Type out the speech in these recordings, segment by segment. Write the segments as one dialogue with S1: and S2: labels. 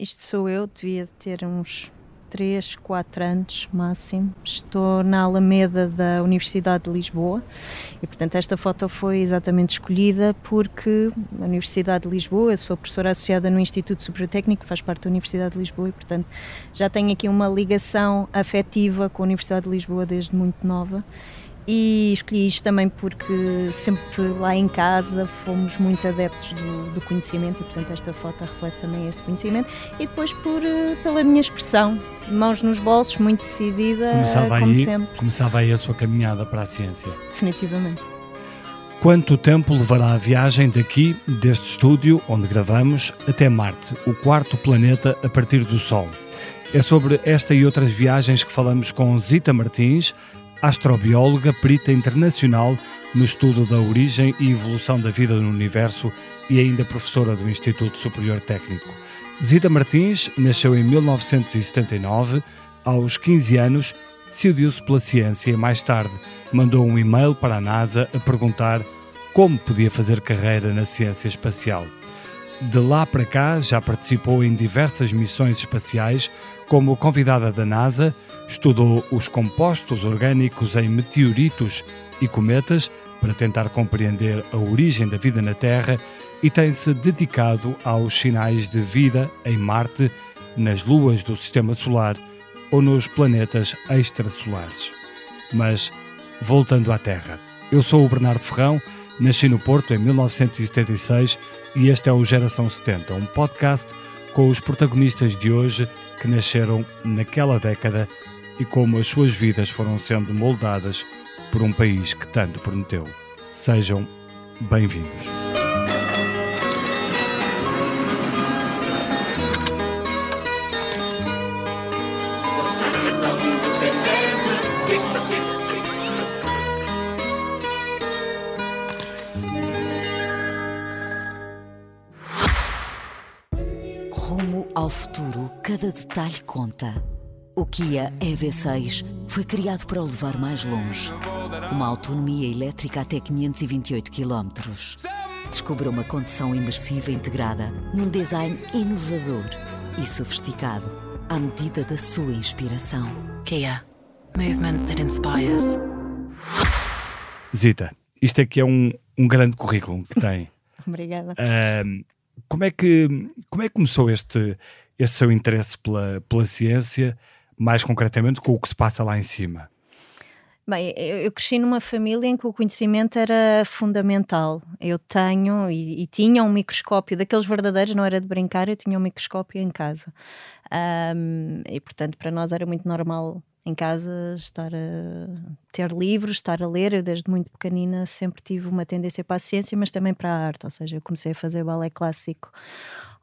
S1: isto sou eu, devia ter uns 3, 4 anos máximo. Estou na Alameda da Universidade de Lisboa e, portanto, esta foto foi exatamente escolhida porque a Universidade de Lisboa, eu sou professora associada no Instituto Superior Técnico, faz parte da Universidade de Lisboa e, portanto, já tenho aqui uma ligação afetiva com a Universidade de Lisboa desde muito nova e escolhi isto também porque sempre lá em casa fomos muito adeptos do, do, conhecimento e portanto esta foto reflete também esse conhecimento e depois por, eh, pela minha expressão, mãos nos bolsos, muito decidida,
S2: começava
S1: como
S2: aí,
S1: sempre.
S2: Começava aí a sua caminhada para a ciência.
S1: Definitivamente.
S2: Quanto tempo levará a viagem daqui, deste estúdio onde gravamos, até Marte, o quarto planeta a partir do Sol? É sobre esta e outras viagens que falamos com Zita Martins, astrobióloga, perita internacional no estudo da origem e evolução da vida no universo e ainda professora do Instituto Superior Técnico. Zita Martins nasceu em 1979. Aos 15 anos, decidiu-se pela ciência e mais tarde mandou um e-mail para a NASA a perguntar como podia fazer carreira na ciência espacial. De lá para cá, já participou em diversas missões espaciais como convidada da NASA Estudou os compostos orgânicos em meteoritos e cometas para tentar compreender a origem da vida na Terra e tem-se dedicado aos sinais de vida em Marte, nas luas do Sistema Solar ou nos planetas extrasolares. Mas, voltando à Terra, eu sou o Bernardo Ferrão, nasci no Porto em 1976 e este é o Geração 70, um podcast com os protagonistas de hoje que nasceram naquela década e como as suas vidas foram sendo moldadas por um país que tanto prometeu. Sejam bem-vindos.
S3: Cada detalhe conta. O Kia EV6 foi criado para o levar mais longe. Uma autonomia elétrica até 528 km. Descubra uma condução imersiva integrada num design inovador e sofisticado à medida da sua inspiração.
S4: Kia. Movement that inspires.
S2: Zita, isto aqui é um, um grande currículo que tem.
S1: Obrigada.
S2: Uh, como, é que, como é que começou este, este seu interesse pela, pela ciência? mais concretamente com o que se passa lá em cima?
S1: Bem, eu cresci numa família em que o conhecimento era fundamental. Eu tenho e, e, tinha um microscópio daqueles verdadeiros, não era de brincar, eu tinha um microscópio em casa. Um, e portanto, para nós era muito normal em casa estar a ter livros, estar a ler. Eu, desde muito pequenina, sempre tive uma tendência para a ciência, mas também para a arte. Ou seja, eu comecei a fazer balé clássico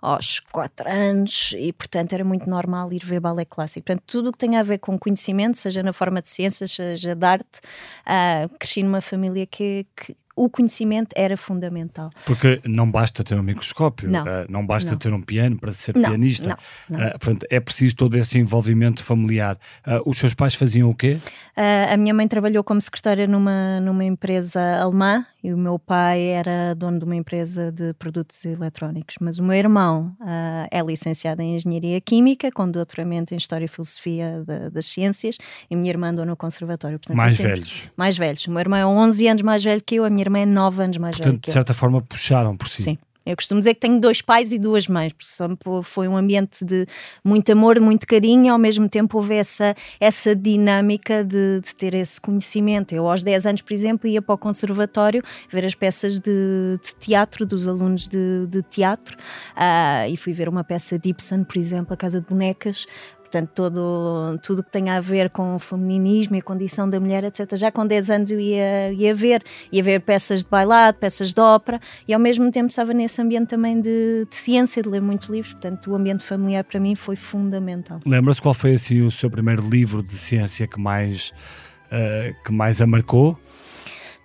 S1: aos 4 anos e, portanto, era muito normal ir ver balé clássico. Portanto, tudo o que tem a ver com conhecimento, seja na forma de ciências, seja de arte, uh, cresci numa família que, que o conhecimento era fundamental.
S2: Porque não basta ter um microscópio,
S1: não,
S2: uh, não basta
S1: não.
S2: ter um piano para ser
S1: não,
S2: pianista.
S1: Não,
S2: uh, portanto, é preciso todo esse envolvimento familiar. Uh, os seus pais faziam o quê?
S1: a minha mãe trabalhou como secretária numa, numa empresa alemã e o meu pai era dono de uma empresa de produtos eletrónicos. Mas o meu irmão é licenciado em Engenharia Química, com doutoramento em História e Filosofia de, das Ciências, e minha irmã andou no Conservatório.
S2: Portanto, mais velhos?
S1: Mais velhos. O meu irmão é 11 anos mais velho que eu, a minha irmã é 9 anos mais
S2: Portanto,
S1: velha
S2: de certa forma, puxaram por si.
S1: Sim. Eu costumo dizer que tenho dois pais e duas mães, porque foi um ambiente de muito amor, muito carinho e ao mesmo tempo houve essa, essa dinâmica de, de ter esse conhecimento. Eu, aos 10 anos, por exemplo, ia para o conservatório ver as peças de, de teatro dos alunos de, de teatro uh, e fui ver uma peça de Ibsen, por exemplo, A Casa de Bonecas, Portanto, todo, tudo que tem a ver com o feminismo e a condição da mulher, etc. Já com 10 anos eu ia, ia ver, ia ver peças de bailado, peças de ópera e ao mesmo tempo estava nesse ambiente também de, de ciência, de ler muitos livros. Portanto, o ambiente familiar para mim foi fundamental.
S2: Lembra-se qual foi assim o seu primeiro livro de ciência que mais, uh, que mais a marcou?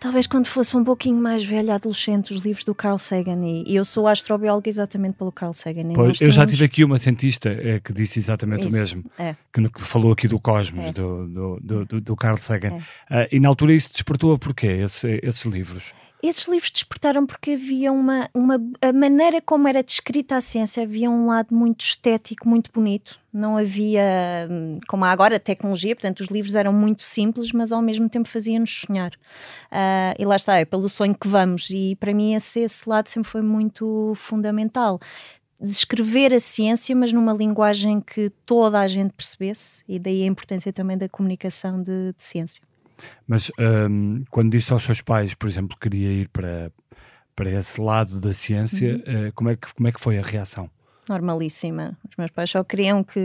S1: Talvez quando fosse um pouquinho mais velha, adolescente, os livros do Carl Sagan. E, e eu sou astrobióloga exatamente pelo Carl Sagan.
S2: Pois, eu já tive aqui uma cientista é, que disse exatamente
S1: isso,
S2: o mesmo,
S1: é.
S2: que, que, falou aqui do cosmos,
S1: é.
S2: do, do, do, do, Carl Sagan.
S1: É.
S2: Uh, e na altura isso despertou a porquê, esse, esses livros?
S1: Esses livros despertaram porque havia uma, uma. A maneira como era descrita a ciência havia um lado muito estético, muito bonito. Não havia, hum, como há agora, tecnologia, portanto, os livros eram muito simples, mas ao mesmo tempo faziam-nos sonhar. Uh, e lá está, é pelo sonho que vamos. E para mim, esse, esse lado sempre foi muito fundamental descrever a ciência, mas numa linguagem que toda a gente percebesse, e daí a importância também da comunicação de, de ciência.
S2: Mas um, quando disse aos seus pais, por exemplo, que queria ir para, para esse lado da ciência, uhum. uh, como, é que, como é que foi a reação?
S1: Normalíssima. Os meus pais só queriam que,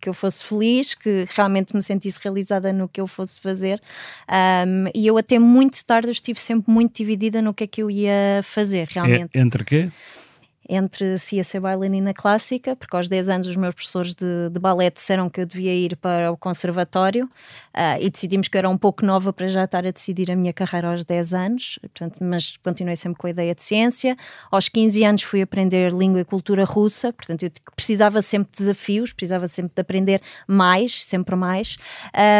S1: que eu fosse feliz, que realmente me sentisse realizada no que eu fosse fazer. Um, e eu, até muito tarde, estive sempre muito dividida no que é que eu ia fazer, realmente.
S2: É, entre quê?
S1: Entre se ia ser bailarina clássica, porque aos 10 anos os meus professores de, de balé disseram que eu devia ir para o conservatório uh, e decidimos que eu era um pouco nova para já estar a decidir a minha carreira aos 10 anos, portanto, mas continuei sempre com a ideia de ciência. Aos 15 anos fui aprender língua e cultura russa, portanto, eu precisava sempre de desafios, precisava sempre de aprender mais, sempre mais,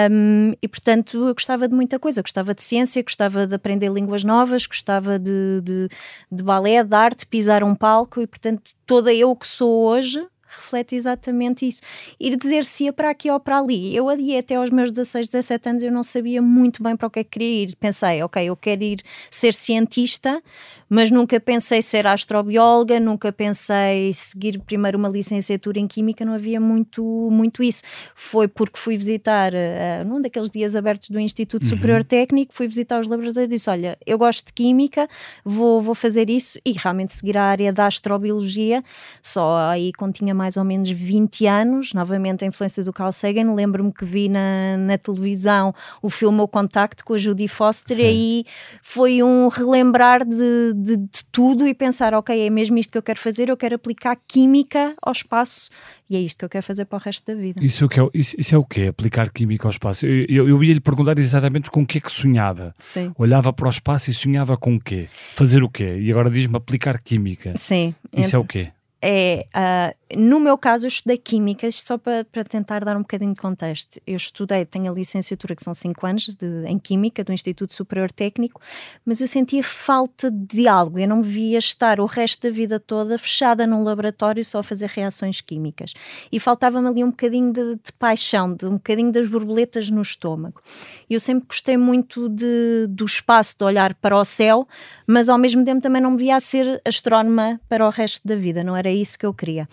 S1: um, e portanto eu gostava de muita coisa, gostava de ciência, gostava de aprender línguas novas, gostava de, de, de balé, de arte, pisar um palco e, portanto, toda eu que sou hoje reflete exatamente isso. Ir dizer se ia para aqui ou para ali. Eu ali até aos meus 16, 17 anos eu não sabia muito bem para o que é que queria ir. Pensei, ok, eu quero ir ser cientista, mas nunca pensei ser astrobióloga, nunca pensei seguir primeiro uma licenciatura em Química, não havia muito, muito isso. Foi porque fui visitar, uh, num daqueles dias abertos do Instituto uhum. Superior Técnico, fui visitar os laboratórios e disse, olha, eu gosto de Química, vou, vou fazer isso e realmente seguir a área da astrobiologia, só aí quando tinha mais ou menos 20 anos, novamente a influência do Carl Sagan, lembro-me que vi na, na televisão o filme O Contacto com a Judy Foster Sim. e aí foi um relembrar de de, de, tudo e pensar, ok, é mesmo isto que eu quero fazer, eu quero aplicar química ao espaço e é isto que eu quero fazer para o resto da vida.
S2: Isso, é, isso, isso é o quê? Aplicar química ao espaço? Eu, eu, eu ia lhe perguntar exatamente com o que é que sonhava.
S1: Sim.
S2: Olhava para o espaço e sonhava com o quê? Fazer o quê? E agora diz-me aplicar química.
S1: Sim.
S2: Isso é o quê?
S1: é, uh, no meu caso, eu estudei Química, só para, para, tentar dar um bocadinho de contexto. Eu estudei, tenho a licenciatura, que são 5 anos, de, em Química, do Instituto Superior Técnico, mas eu sentia falta de algo. Eu não via estar o resto da vida toda fechada num laboratório só a fazer reações químicas. E faltava-me ali um bocadinho de, de, paixão, de um bocadinho das borboletas no estômago. Eu sempre gostei muito de, do espaço, de olhar para o céu, mas ao mesmo tempo também não me via a ser astrónoma para o resto da vida, não era isso que eu queria.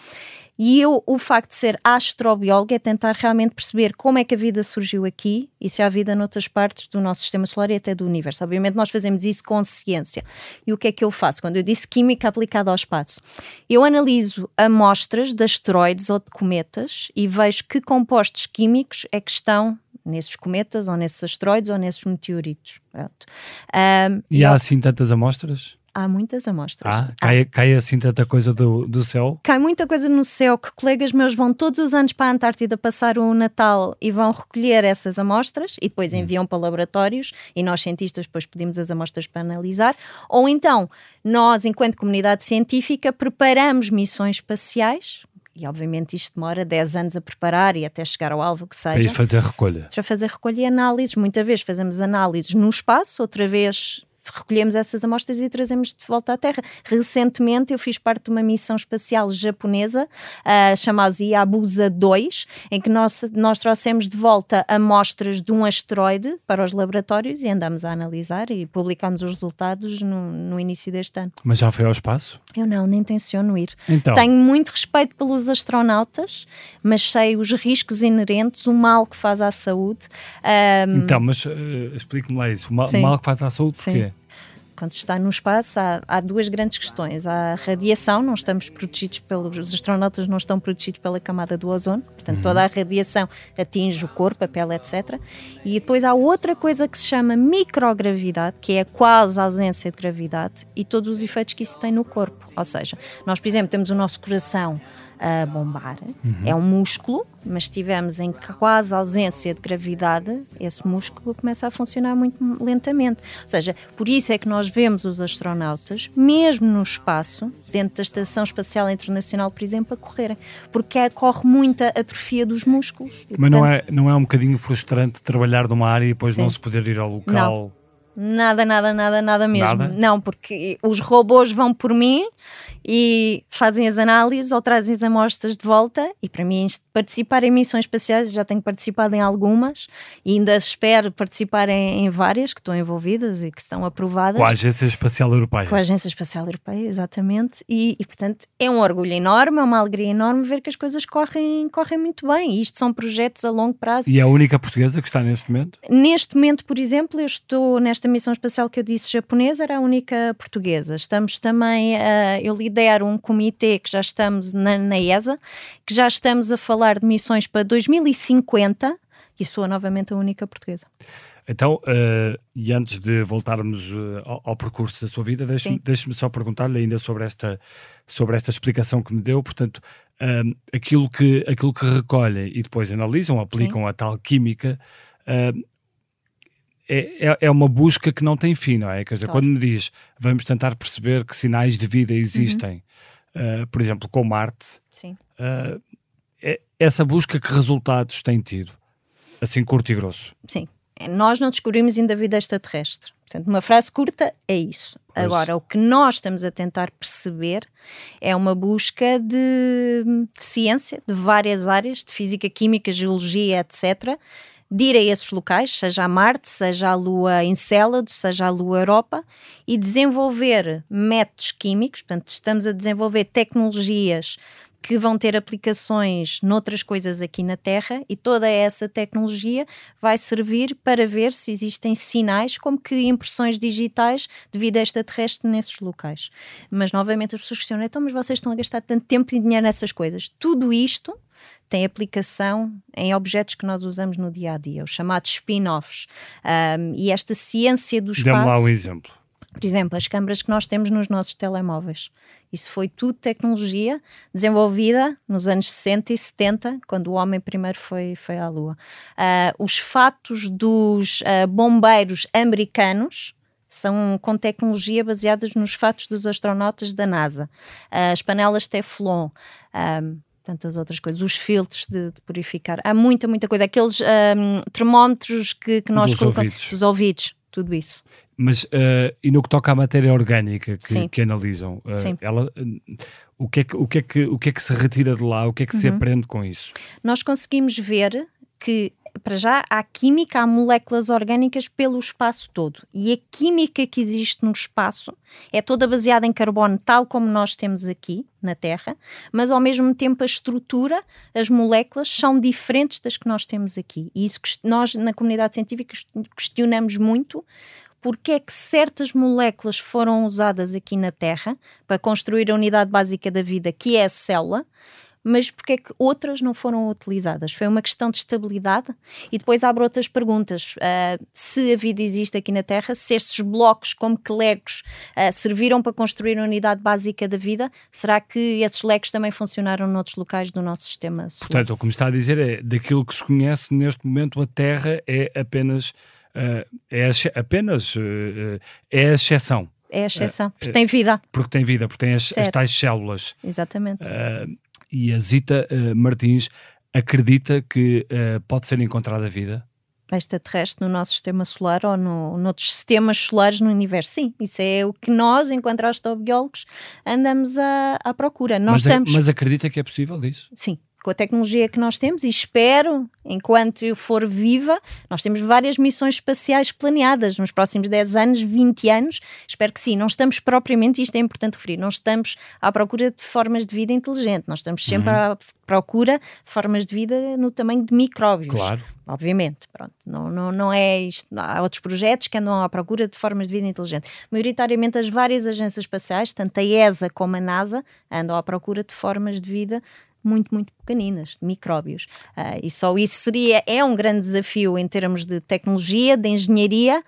S1: E eu, o facto de ser astrobióloga é tentar realmente perceber como é que a vida surgiu aqui e se há vida noutras partes do nosso sistema solar e até do universo. Obviamente, nós fazemos isso com ciência. E o que é que eu faço? Quando eu disse química aplicada ao espaço, eu analiso amostras de asteroides ou de cometas e vejo que compostos químicos é que estão nesses cometas, ou nesses asteroides, ou nesses meteoritos. Um,
S2: e há assim tantas amostras?
S1: Há muitas amostras.
S2: Ah, cai, cai assim tanta coisa do, do céu?
S1: Cai muita coisa no céu que colegas meus vão todos os anos para a Antártida passar o Natal e vão recolher essas amostras e depois hum. enviam para laboratórios e nós cientistas depois pedimos as amostras para analisar. Ou então, nós, enquanto comunidade científica, preparamos missões espaciais, e obviamente isto demora 10 anos a preparar e até chegar ao alvo que seja.
S2: Para ir fazer recolha.
S1: Para fazer recolha e análises. Muitas vezes fazemos análises no espaço, outra vez recolhemos essas amostras e trazemos de volta à Terra. Recentemente eu fiz parte de uma missão espacial japonesa uh, chamada Yabusa 2, em que nós, nós trouxemos de volta amostras de um asteroide para os laboratórios e andamos a analisar e publicamos os resultados no, no início deste ano.
S2: Mas já foi ao espaço?
S1: Eu não, nem tenciono ir.
S2: Então.
S1: Tenho muito respeito pelos astronautas, mas sei os riscos inerentes, o mal que faz à saúde.
S2: Um... Então, mas uh, explique-me lá isso. O mal, mal que faz à saúde, porquê? Sim
S1: quando se está no espaço, há, há, duas grandes questões. Há a radiação, não estamos protegidos pelos os astronautas não estão protegidos pela camada do ozono, portanto, toda a radiação atinge o corpo, a pele, etc. E depois há outra coisa que se chama microgravidade, que é a quase ausência de gravidade e todos os efeitos que isso tem no corpo. Ou seja, nós, por exemplo, temos o nosso coração a bombar. Uhum. É um músculo, mas se estivermos em quase ausência de gravidade, esse músculo começa a funcionar muito lentamente. Ou seja, por isso é que nós vemos os astronautas, mesmo no espaço, dentro da Estação Espacial Internacional, por exemplo, a correrem, porque corre muita atrofia dos músculos.
S2: mas portanto... não, é, não é um bocadinho frustrante trabalhar numa área e depois Sim. não se poder ir ao local?
S1: Não Nada, nada, nada, nada mesmo.
S2: Nada?
S1: Não, porque os robôs vão por mim e fazem as análises ou trazem as amostras de volta. E para mim, participar em missões espaciais, já tenho participado em algumas e ainda espero participar em, em várias que estão envolvidas e que são aprovadas.
S2: Com a Agência Espacial Europeia.
S1: Com a Agência Espacial Europeia, exatamente. E, e, portanto, é um orgulho enorme, é uma alegria enorme ver que as coisas correm, correm muito bem. E isto são projetos a longo prazo.
S2: E é a única portuguesa que está neste momento?
S1: Neste momento, por exemplo, eu estou nesta missão espacial que eu disse japonesa, era a única portuguesa. Estamos também, a eu lidero um comitê que já estamos na, na ESA, que já estamos a falar de missões para 2050 e sou novamente a única portuguesa.
S2: Então, eh, e antes de voltarmos eh, ao, ao percurso da sua vida, deixe-me
S1: Sim.
S2: deixe só perguntar-lhe ainda sobre esta, sobre esta explicação que me deu. Portanto, ahm, aquilo, que, aquilo que recolhem e depois analisam, aplicam a tal química, ahm, é, é, é uma busca que não tem fim, não é? Quer dizer,
S1: Claro.
S2: quando me diz vamos tentar perceber que sinais de vida existem,
S1: Uhum.
S2: ah, por exemplo, com Marte,
S1: Sim.
S2: ah, é- essa busca que resultados tem tido? Assim, curto e grosso.
S1: Sim. Nós não descobrimos ainda a vida extraterrestre. Portanto, uma frase curta é isso.
S2: Pois.
S1: Agora, o que nós estamos a tentar perceber é uma busca de, de ciência, de várias áreas, de física, química, geologia, etc., de ir a esses locais, seja a Marte, seja a Lua Encélado, seja a Lua Europa, e desenvolver métodos químicos, portanto, estamos a desenvolver tecnologias que vão ter aplicações noutras coisas aqui na Terra e toda essa tecnologia vai servir para ver se existem sinais, como que impressões digitais de vida extraterrestre nesses locais. Mas novamente as pessoas questionam, então, mas vocês estão a gastar tanto tempo e dinheiro nessas coisas. Tudo isto tem aplicação em objetos que nós usamos no dia a dia, os chamados spin-offs. Um, e esta ciência do
S2: Dê-me lá
S1: espaço.
S2: um exemplo.
S1: Por exemplo, as câmaras que nós temos nos nossos telemóveis. Isso foi tudo tecnologia desenvolvida nos anos 60 e 70, quando o homem primeiro foi, foi à Lua. Ah, os fatos dos ah, bombeiros americanos são com tecnologia baseadas nos fatos dos astronautas da NASA. Ah, as panelas Teflon. Tantas outras coisas, os filtros de, de purificar, há muita, muita coisa. Aqueles ah, termómetros que, que nós
S2: Dos
S1: colocamos
S2: ouvidos.
S1: dos ouvidos, tudo isso.
S2: Mas eh, e no que toca à matéria orgânica que, que analisam,
S1: Sim.
S2: ela, eh, o, que é que, o, que é que, o que é que se retira de lá? O que é que se
S1: Uhum.
S2: aprende com isso?
S1: nós conseguimos ver que, para já, há química, há moléculas orgânicas pelo espaço todo. E a química que existe no espaço é toda baseada em carbono, tal como nós temos aqui na Terra, mas ao mesmo tempo a estrutura, as moléculas, são diferentes das que nós temos aqui. E isso nós, na comunidade científica, questionamos muito. Porque é que certas moléculas foram usadas aqui na Terra para construir a unidade básica da vida, que é a célula, mas porque é que outras não foram utilizadas? Foi uma questão de estabilidade? E depois abre outras perguntas. Ah, se a vida existe aqui na Terra, se estes blocos, como que legos, ah, serviram para construir a unidade básica da vida, será que esses legos também funcionaram noutros locais do nosso sistema solar?
S2: Portanto, o que me está a dizer é, daquilo que se conhece neste momento, a Terra é apenas, eh, é apenas é a exceção,
S1: é a exceção. Porque tem vida.
S2: porque tem vida, porque tem as, as tais células.
S1: Exatamente.
S2: Eh, e a Zita eh, Martins acredita que eh, pode ser encontrada vida?
S1: extraterrestre no nosso sistema solar ou no, noutros sistemas solares no universo. Sim, isso é o que nós, enquanto astrobiólogos, andamos à, à procura. Nós
S2: mas,
S1: estamos.
S2: mas acredita que é possível isso?
S1: Sim, com a tecnologia que nós temos e espero, enquanto eu for viva, nós temos várias missões espaciais planeadas nos próximos 10 anos, 20 anos. Espero que sim. Não estamos propriamente, isto é importante referir, não estamos à procura de formas de vida inteligente, nós estamos sempre à procura de formas de vida no tamanho de micróbios.
S2: Claro.
S1: Obviamente, pronto, não, não, não é isto. Há outros projetos que andam à procura de formas de vida inteligente. Maioritariamente, as várias agências espaciais, tanto a ESA como a NASA, andam à procura de formas de vida muito, muito pequeninas, de micróbios. Ah, e só isso seria, é um grande desafio em termos de tecnologia, de engenharia.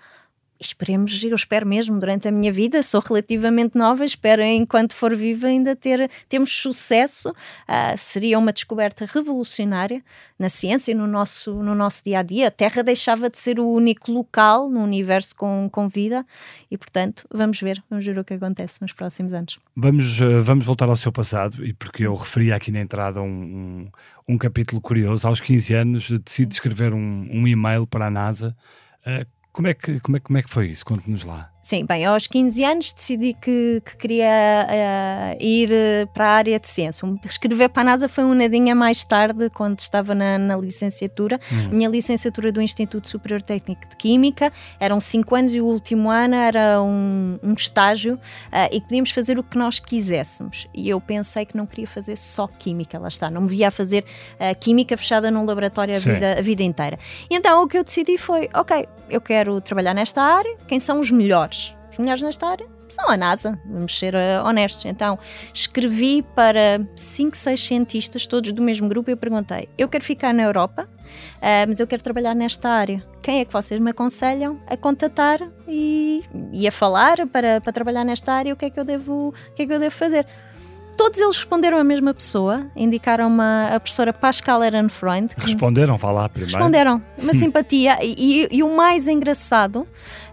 S1: Esperemos, eu espero mesmo durante a minha vida, sou relativamente nova, espero enquanto for viva ainda ter temos sucesso. Ah, seria uma descoberta revolucionária na ciência, no nosso, no nosso dia a dia. A Terra deixava de ser o único local no universo com, com vida e, portanto, vamos ver, vamos ver o que acontece nos próximos anos.
S2: Vamos, eh, vamos voltar ao seu passado, e porque eu referi aqui na entrada um, um, um capítulo curioso. Aos 15 anos, decide escrever um, um e-mail para a NASA. Eh, Como é que, como é, como é que foi isso? Conte-nos lá.
S1: Sim, bem, aos 15 anos decidi que, que queria uh, ir eh, para a área de ciência. Escrever para a NASA foi um nadinha mais tarde, quando estava na, na licenciatura. Hum. Minha licenciatura do Instituto Superior Técnico de Química eram 5 anos e o último ano era um, um estágio uh, e podíamos fazer o que nós quiséssemos. E eu pensei que não queria fazer só Química, lá está. Não me via a fazer uh, Química fechada num laboratório a vida, a vida inteira. E então o que eu decidi foi: ok, eu quero trabalhar nesta área, quem são os melhores? Os melhores nesta área são a NASA, vamos ser uh, honestos. Então, escrevi para 5, 6 cientistas, todos do mesmo grupo, e eu perguntei: eu quero ficar na Europa, uh, mas eu quero trabalhar nesta área. Quem é que vocês me aconselham a contatar e, e a falar para, para trabalhar nesta área? O que é que eu devo, o que é que eu devo fazer? todos eles responderam a mesma pessoa, indicaram uma, a professora Pascal Ehrenfreund.
S2: Responderam, falar primeiro.
S1: Responderam, uma simpatia. E, e, o mais engraçado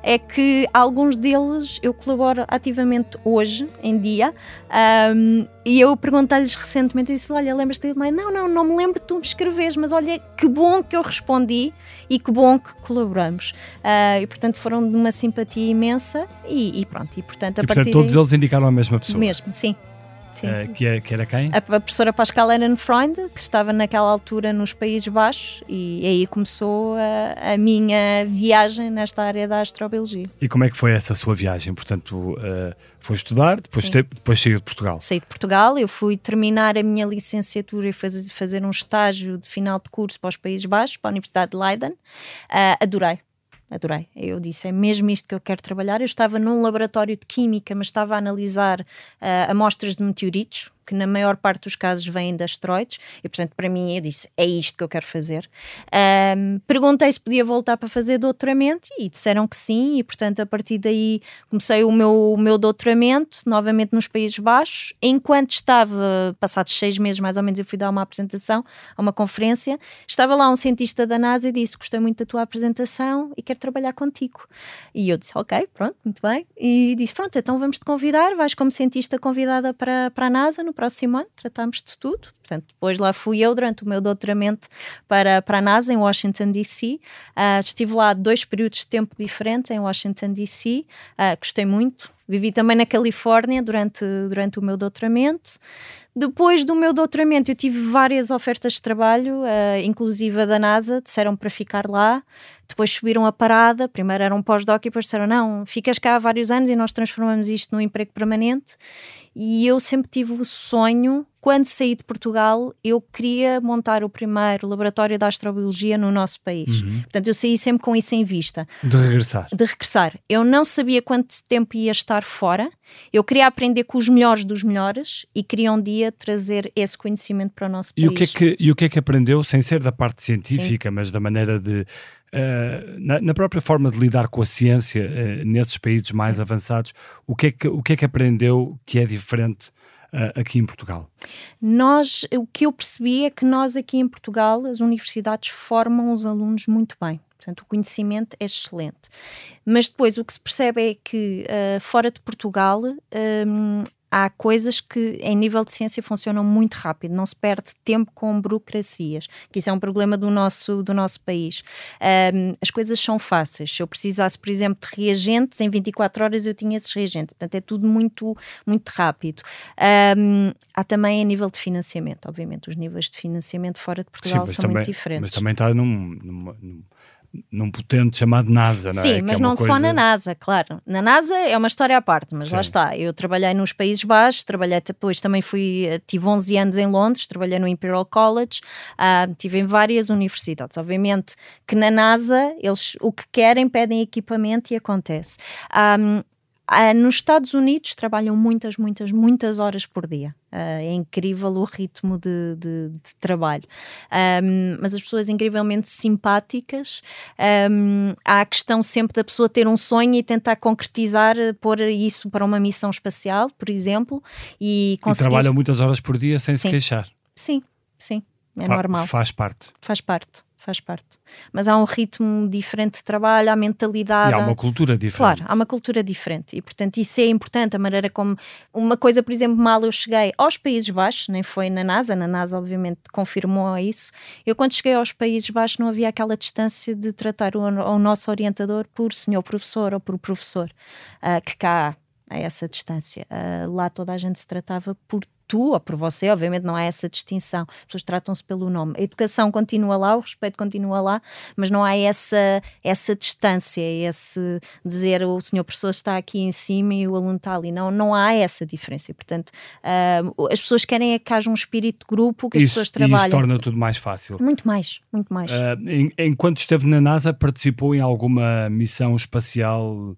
S1: é que alguns deles eu colaboro ativamente hoje, em dia, um, e eu perguntei-lhes recentemente, disse, olha, lembras-te de mãe? Não, não, não me lembro de tu me escreves, mas olha, que bom que eu respondi e que bom que colaboramos. Uh, e, portanto, foram de uma simpatia imensa e, e pronto, e portanto, a
S2: e,
S1: partir
S2: portanto, todos daí, eles indicaram a mesma pessoa?
S1: Mesmo, sim.
S2: Uh, que, é, que, era quem?
S1: A, a professora Pascal Ehrenfreund, que estava naquela altura nos Países Baixos, e aí começou a, a, minha viagem nesta área da astrobiologia.
S2: E como é que foi essa sua viagem? Portanto, uh, foi estudar, depois, te, depois saiu de Portugal?
S1: Saí de Portugal, eu fui terminar a minha licenciatura e fazer, fazer um estágio de final de curso para os Países Baixos, para a Universidade de Leiden. Uh, adorei adorei. Eu disse, é mesmo isto que eu quero trabalhar. Eu estava num laboratório de química, mas estava a analisar uh, amostras de meteoritos, que na maior parte dos casos vêm de asteroides, e portanto para mim eu disse, é isto que eu quero fazer. Um, perguntei se podia voltar para fazer doutoramento e disseram que sim, e portanto a partir daí comecei o meu, o meu doutoramento, novamente nos Países Baixos, enquanto estava, passados seis meses mais ou menos, eu fui dar uma apresentação a uma conferência, estava lá um cientista da NASA e disse, gostei muito da tua apresentação e quero trabalhar contigo. E eu disse, ok, pronto, muito bem, e disse, pronto, então vamos te convidar, vais como cientista convidada para, para a NASA no próximo ano, tratámos de tudo. Portanto, depois lá fui eu durante o meu doutoramento para, para a NASA em Washington, D.C. Uh, ah, estive lá dois períodos de tempo diferentes em Washington, D.C. Uh, ah, gostei muito. Vivi também na Califórnia durante, durante o meu doutoramento. Depois do meu doutoramento, eu tive várias ofertas de trabalho, uh, inclusive a da NASA, disseram para ficar lá. Depois subiram a parada. Primeiro era um pós-doc e depois disseram: não, ficas cá há vários anos e nós transformamos isto num emprego permanente. E eu sempre tive o sonho, quando saí de Portugal, eu queria montar o primeiro laboratório de astrobiologia no nosso país. Uhum. Portanto, eu saí sempre com isso em vista.
S2: De regressar.
S1: De regressar. Eu não sabia quanto tempo ia estar fora. Eu queria aprender com os melhores dos melhores e queria um dia trazer esse conhecimento para o nosso
S2: e
S1: país.
S2: O que é que, e o que é que aprendeu, sem ser da parte científica, Sim. mas da maneira de Uh, na, na, própria forma de lidar com a ciência uh, nesses países mais Sim. avançados, o que, é que, o que é que aprendeu que é diferente uh, aqui em Portugal?
S1: Nós, o que eu percebi é que nós aqui em Portugal, as universidades formam os alunos muito bem. Portanto, o conhecimento é excelente. Mas depois o que se percebe é que fora de Portugal um, há coisas que, em nível de ciência, funcionam muito rápido, não se perde tempo com burocracias, que isso é um problema do nosso, do nosso país. Um, as coisas são fáceis. Se eu precisasse, por exemplo, de reagentes, em 24 horas eu tinha esses reagentes. Portanto, é tudo muito, muito rápido. Um, há também a nível de financiamento, obviamente, os níveis de financiamento fora de Portugal Sim, são
S2: também,
S1: muito diferentes.
S2: Mas também está num, num, num num potente chamado NASA, não
S1: é? Sim, mas
S2: é
S1: não
S2: coisa...
S1: só na NASA, claro. Na NASA é uma história à parte, mas Sim. lá está. Eu trabalhei nos Países Baixos, trabalhei depois também fui, eh, tive 11 anos em Londres, trabalhei no Imperial College, uh, tive em várias universidades. Obviamente que na NASA eles o que querem pedem equipamento e acontece. Um, ah, nos Estados Unidos trabalham muitas, muitas, muitas horas por dia. Uh, é incrível o ritmo de, de, de trabalho. Um, mas as pessoas incrivelmente simpáticas. Um, há a questão sempre da pessoa ter um sonho e tentar concretizar, pôr isso para uma missão espacial, por exemplo. E, conseguir...
S2: e trabalham muitas horas por dia sem sim. se queixar.
S1: Sim, sim. É normal.
S2: Faz parte.
S1: Faz parte faz parte. Mas há um ritmo diferente de trabalho, há mentalidade.
S2: E há uma cultura diferente.
S1: Claro, há uma cultura diferente. E, portanto, isso é importante, a maneira como. Uma coisa, por exemplo, mal eu cheguei aos Países Baixos, nem foi na NASA, na NASA, obviamente, confirmou isso. Eu, quando cheguei aos Países Baixos, não havia aquela distância de tratar o, o nosso orientador por senhor professor ou por professor, uh, que cá há essa distância. Uh, lá toda a gente se tratava por tu ou por você, obviamente não há essa distinção, as pessoas tratam-se pelo nome. A educação continua lá, o respeito continua lá, mas não há essa, essa distância, esse dizer o senhor professor está aqui em cima e o aluno está ali. Não, não há essa diferença. Portanto, uh, as pessoas querem é que haja um espírito de grupo, que as
S2: isso,
S1: pessoas trabalhem.
S2: Isso torna tudo mais fácil.
S1: Muito mais, muito mais.
S2: Uh, enquanto esteve na NASA, participou em alguma missão espacial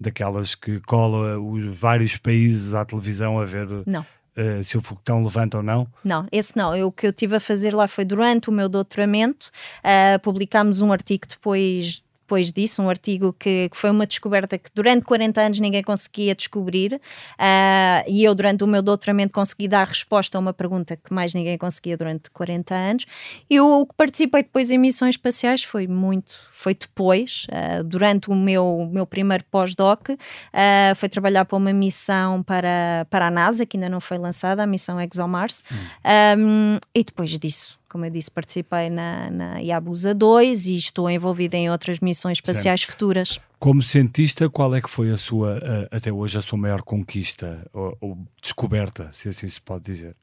S2: daquelas que cola os vários países à televisão a ver
S1: não.
S2: Uh, se o foguetão levanta ou não?
S1: Não, esse não. Eu, o que eu tive a fazer lá foi durante o meu doutoramento. Uh, publicámos um artigo depois depois disso, um artigo que, que, foi uma descoberta que durante 40 anos ninguém conseguia descobrir, uh, e eu, durante o meu doutoramento, consegui dar resposta a uma pergunta que mais ninguém conseguia durante 40 anos. E o que participei depois em missões espaciais foi muito, foi depois, uh, durante o meu, meu primeiro pós-doc, uh, foi trabalhar para uma missão para, para a NASA, que ainda não foi lançada, a missão ExoMars, hum. um, e depois disso como eu disse, participei na, na Yabusa 2 e estou envolvida em outras missões espaciais certo. futuras.
S2: Como cientista, qual é que foi a sua, até hoje, a sua maior conquista ou, ou descoberta, se assim se pode dizer?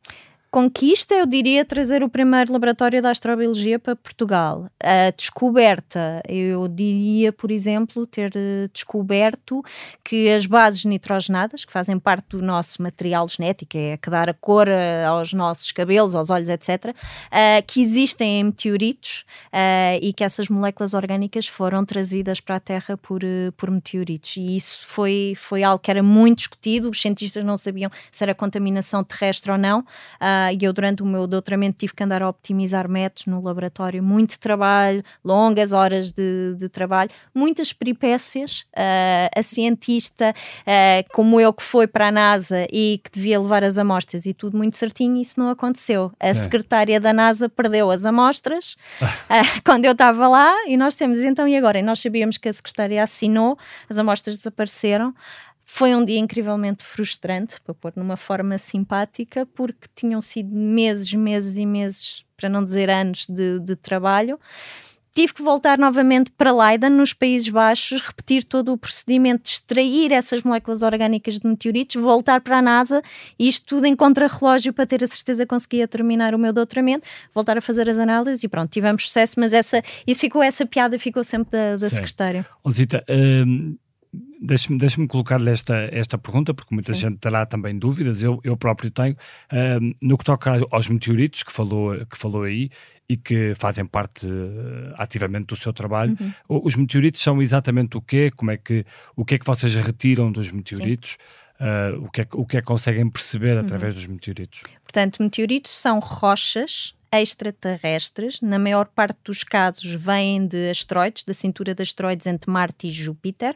S1: Conquista, eu diria trazer o primeiro laboratório da astrobiologia para Portugal. A descoberta, eu diria, por exemplo, ter eh, descoberto que as bases nitrogenadas, que fazem parte do nosso material genético, é que dar a cor eh, aos nossos cabelos, aos olhos, etc., uh, eh, que existem em meteoritos uh, e que essas moléculas orgânicas foram trazidas para a Terra por, uh, por meteoritos. E isso foi, foi algo que era muito discutido, os cientistas não sabiam se era contaminação terrestre ou não. Uh, e eu durante o meu doutoramento tive que andar a optimizar métodos no laboratório, muito trabalho, longas horas de, de trabalho, muitas peripécias. Uh, a cientista, uh, como eu que foi para a NASA e que devia levar as amostras e tudo muito certinho, isso não aconteceu. A Sim. secretária da NASA perdeu as amostras quando eu estava lá e nós temos então e agora? E nós sabíamos que a secretária assinou, as amostras desapareceram. Foi um dia incrivelmente frustrante, para pôr numa forma simpática, porque tinham sido meses, meses e meses, para não dizer anos, de, de trabalho tive que voltar novamente para Leiden, nos Países Baixos, repetir todo o procedimento de extrair essas moléculas orgânicas de meteoritos, voltar para a NASA, isto tudo em contrarrelógio para ter a certeza que conseguia terminar o meu doutoramento, voltar a fazer as análises e pronto, tivemos sucesso, mas essa, isso ficou, essa piada ficou sempre da, da secretária.
S2: Osita, hum, Deixe-me deixe colocar-lhe esta, esta pergunta, porque muita Sim. gente terá também dúvidas, eu, eu próprio tenho. Um, no que toca aos meteoritos, que falou, que falou aí, e que fazem parte uh, ativamente do seu trabalho, uhum. os meteoritos são exatamente o quê? Como é que, o que é que vocês retiram dos meteoritos? Uh, o, que é, o que é que conseguem perceber uhum. através dos meteoritos?
S1: Portanto, meteoritos são rochas extraterrestres, na maior parte dos casos vêm de asteroides, da cintura de asteroides entre Marte e Júpiter,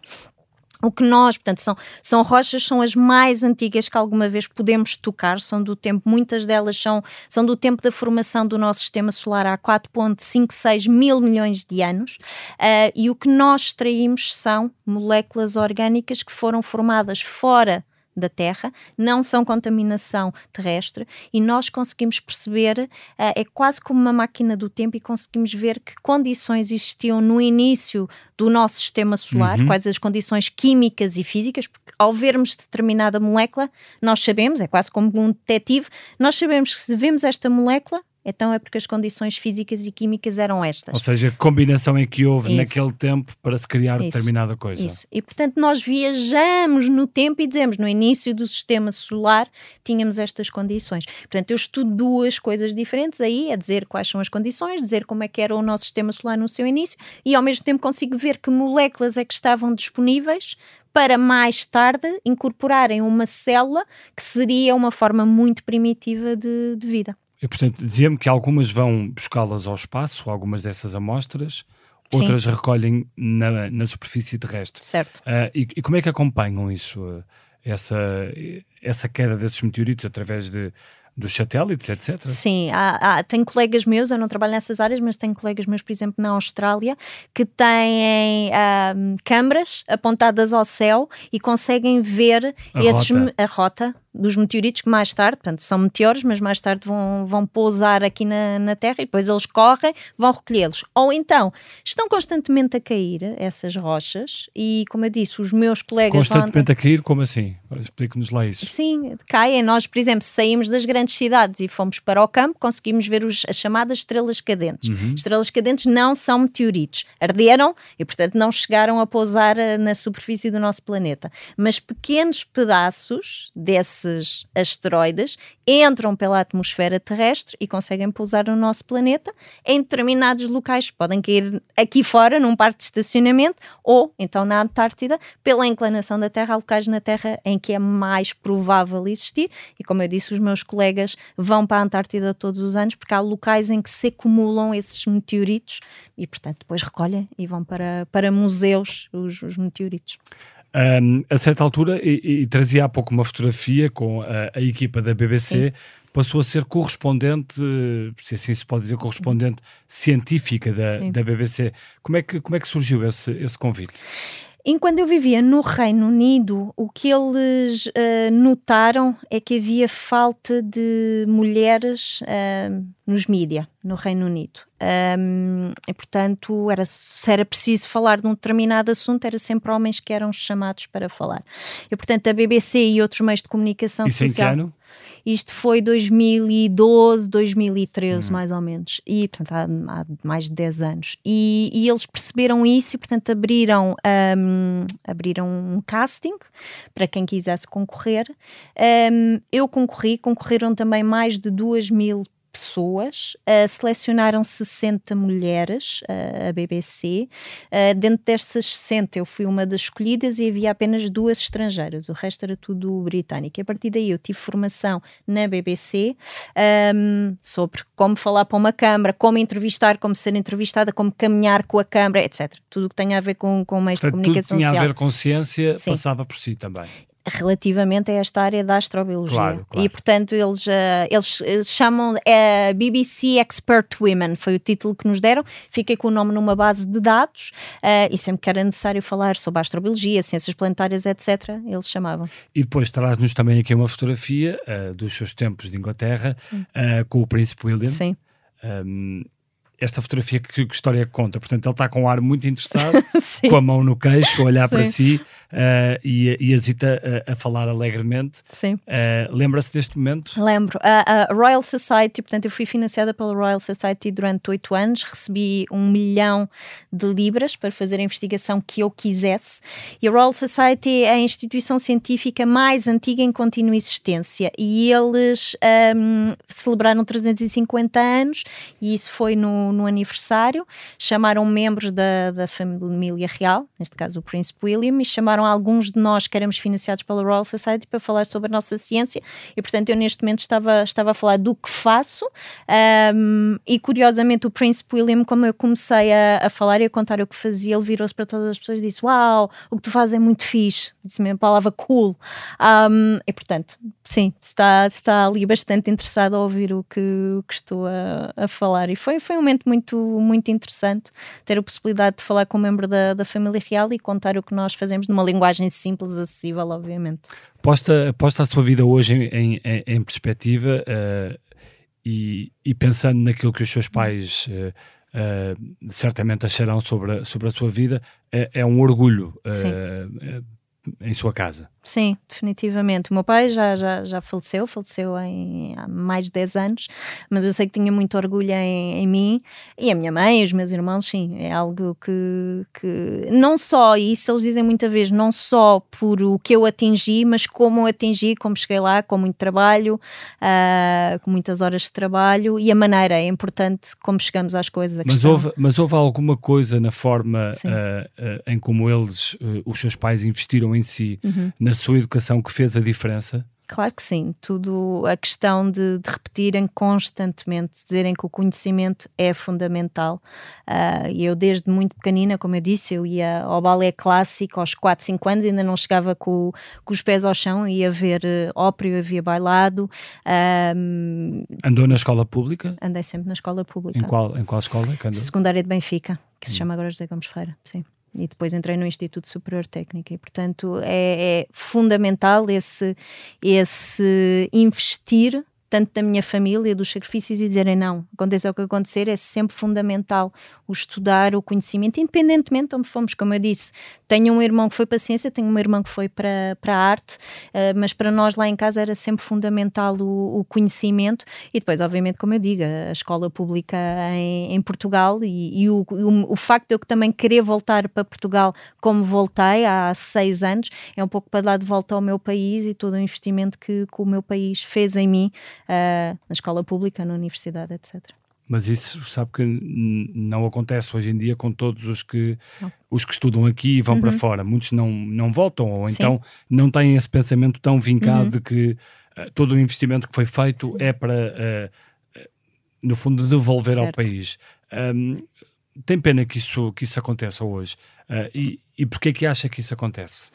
S1: o que nós, portanto, são, são rochas, são as mais antigas que alguma vez podemos tocar, são do tempo, muitas delas são, são do tempo da formação do nosso sistema solar há 4,56 mil milhões de anos, uh, e o que nós extraímos são moléculas orgânicas que foram formadas fora da Terra, não são contaminação terrestre e nós conseguimos perceber, uh, é quase como uma máquina do tempo e conseguimos ver que condições existiam no início do nosso sistema solar, uhum. quais as condições químicas e físicas, porque ao vermos determinada molécula, nós sabemos, é quase como um detetive, nós sabemos que se vemos esta molécula, então é porque as condições físicas e químicas eram estas.
S2: Ou seja, a combinação em que houve Isso. naquele tempo para se criar Isso. determinada coisa.
S1: Isso. E portanto nós viajamos no tempo e dizemos no início do sistema solar tínhamos estas condições. Portanto, eu estudo duas coisas diferentes aí, é dizer quais são as condições, dizer como é que era o nosso sistema solar no seu início e ao mesmo tempo consigo ver que moléculas é que estavam disponíveis para mais tarde incorporarem uma célula que seria uma forma muito primitiva de, de vida.
S2: E, portanto, dizia-me que algumas vão buscá-las ao espaço, algumas dessas amostras, outras Sim. recolhem na, na superfície terrestre.
S1: Certo.
S2: Uh, e, e, como é que acompanham isso, essa, essa queda desses meteoritos, através de dos satélites, etc.
S1: Sim, há, há, tenho colegas meus, eu não trabalho nessas áreas, mas tenho colegas meus, por exemplo, na Austrália, que têm um, câmaras apontadas ao céu e conseguem ver
S2: a
S1: esses,
S2: rota.
S1: a rota dos meteoritos que mais tarde, portanto, são meteoros, mas mais tarde vão, vão pousar aqui na, na Terra e depois eles correm, vão recolhê-los. Ou então, estão constantemente a cair essas rochas e, como eu disse, os meus colegas...
S2: Constantemente a cair, como assim? Explique-nos lá isso.
S1: Sim, caem. Nós, por exemplo, saímos das grandes cidades e fomos para o campo, conseguimos ver os, as chamadas estrelas cadentes.
S2: Uhum.
S1: Estrelas cadentes não são meteoritos. Arderam e, portanto, não chegaram a pousar eh, na superfície do nosso planeta. Mas pequenos pedaços desse esses asteroides entram pela atmosfera terrestre e conseguem pousar no nosso planeta em determinados locais. Podem cair aqui fora, num parque de estacionamento, ou então na Antártida, pela inclinação da Terra, há locais na Terra em que é mais provável existir. E como eu disse, os meus colegas vão para a Antártida todos os anos porque há locais em que se acumulam esses meteoritos e, portanto, depois recolhem e vão para, para museus os, os meteoritos.
S2: Um, a certa altura, e, e, trazia há pouco uma fotografia com a, a equipa da BBC, Sim. passou a ser correspondente, se assim se pode dizer, correspondente científica da, da BBC. Como é, que, como é que surgiu esse, esse convite?
S1: Enquanto eu vivia no Reino Unido, o que eles uh, notaram é que havia falta de mulheres uh, nos mídia no Reino Unido. Um, e, portanto, era, se era preciso falar de um determinado assunto, era sempre homens que eram chamados para falar. E, portanto, a BBC e outros meios de comunicação
S2: Isso
S1: social...
S2: em que ano?
S1: Isto foi 2012, 2013, hum. mais ou menos. E, portanto, há, há mais de 10 anos. E, e, eles perceberam isso e, portanto, abriram, um, abriram um casting para quem quisesse concorrer. Um, eu concorri, concorreram também mais de 2 mil pessoas, uh, selecionaram 60 mulheres, uh, a BBC. Uh, dentro destas 60 eu fui uma das escolhidas e havia apenas duas estrangeiras, o resto era tudo britânico. E a partir daí eu tive formação na BBC um, sobre como falar para uma câmara, como entrevistar, como ser entrevistada, como caminhar com a câmara, etc. Tudo o que tem a ver com, com meios
S2: Portanto,
S1: de comunicação
S2: tudo tinha
S1: social.
S2: a ver com ciência, Sim. passava por si também
S1: relativamente a esta área da astrobiologia.
S2: Claro, claro.
S1: E, portanto, eles, uh, eles chamam uh, BBC Expert Women, foi o título que nos deram. Fiquei com o nome numa base de dados uh, e sempre que era necessário falar sobre astrobiologia, ciências planetárias, etc., eles chamavam.
S2: E depois traz-nos também aqui uma fotografia dos seus tempos de Inglaterra com o Príncipe William.
S1: Sim.
S2: Um, esta fotografia que, que história conta. Portanto, ele está com um ar muito interessado, com a mão no queixo, a olhar Sim. para si uh, e, e a Zita a, a falar alegremente.
S1: Sim.
S2: Uh, Lembra-se deste momento?
S1: Lembro. A, a, Royal Society, portanto, eu fui financiada pela Royal Society durante oito anos, recebi um milhão de libras para fazer a investigação que eu quisesse. E a Royal Society é a instituição científica mais antiga em contínua existência e eles um, celebraram 350 anos e isso foi no no, aniversário, chamaram membros da, da família real, neste caso o Príncipe William, e chamaram alguns de nós que éramos financiados pela Royal Society para falar sobre a nossa ciência. E portanto, eu neste momento estava, estava a falar do que faço. Um, e curiosamente, o Príncipe William, como eu comecei a, a falar e a contar o que fazia, ele virou-se para todas as pessoas e disse: Uau, o que tu fazes é muito fixe. Disse mesmo a palavra cool. Um, e portanto, sim, está, está ali bastante interessado a ouvir o que, que estou a, a falar. E foi, foi um momento muito, muito interessante ter a possibilidade de falar com um membro da, da família real e contar o que nós fazemos numa linguagem simples, acessível, obviamente.
S2: Posta, posta a sua vida hoje em, em, em perspectiva uh, e, e, pensando naquilo que os seus pais. Uh, uh, certamente acharão sobre a, sobre a sua vida, é, é um orgulho em sua casa.
S1: Sim, definitivamente. O meu pai já, já, já faleceu, faleceu em, há mais de 10 anos, mas eu sei que tinha muito orgulho em, em mim e a minha mãe e os meus irmãos, sim, é algo que, que não só, e isso eles dizem muita vez, não só por o que eu atingi, mas como eu atingi, como cheguei lá, com muito trabalho, uh, com muitas horas de trabalho e a maneira, é importante como chegamos às coisas.
S2: Mas houve, mas houve alguma coisa na forma uh, uh, em como eles, os seus pais investiram em si,
S1: uhum
S2: na sua educação que fez a diferença?
S1: Claro que sim, tudo a questão de, de, repetirem constantemente, dizerem que o conhecimento é fundamental. Uh, eu desde muito pequenina, como eu disse, eu ia ao balé clássico aos 4, 5 anos, ainda não chegava com, com os pés ao chão, ia ver uh, ópera, havia bailado.
S2: Uh, Andou na escola pública?
S1: Andei sempre na escola pública.
S2: Em qual, em qual escola?
S1: Secundária de Benfica, que hum. se chama agora José Gomes Feira, sim e depois entrei no Instituto Superior Técnico. E portanto é, é fundamental esse, esse investir tanto da minha família, dos sacrifícios e dizerem não, aconteça o que acontecer, é sempre fundamental o estudar, o conhecimento, independentemente de onde fomos, como eu disse, tenho um irmão que foi para a ciência, tenho uma irmã que foi para, para a arte, uh, mas para nós lá em casa era sempre fundamental o, o, conhecimento. E depois, obviamente, como eu digo, a escola pública em, em Portugal e, e o, o, o, facto de eu também querer voltar para Portugal como voltei há seis anos, é um pouco para dar de volta ao meu país e todo o investimento que, que o meu país fez em mim uh, na escola pública, na universidade, etc.
S2: Mas isso sabe que não acontece hoje em dia com todos os que, os que estudam aqui e vão uhum. para fora. Muitos não, não voltam, ou Sim. então não têm esse pensamento tão vincado uhum. de que uh, todo o investimento que foi feito é para, uh, no fundo, devolver certo. ao país. Um, tem pena que isso, que isso aconteça hoje. Uh, e, e porquê é que acha que isso acontece?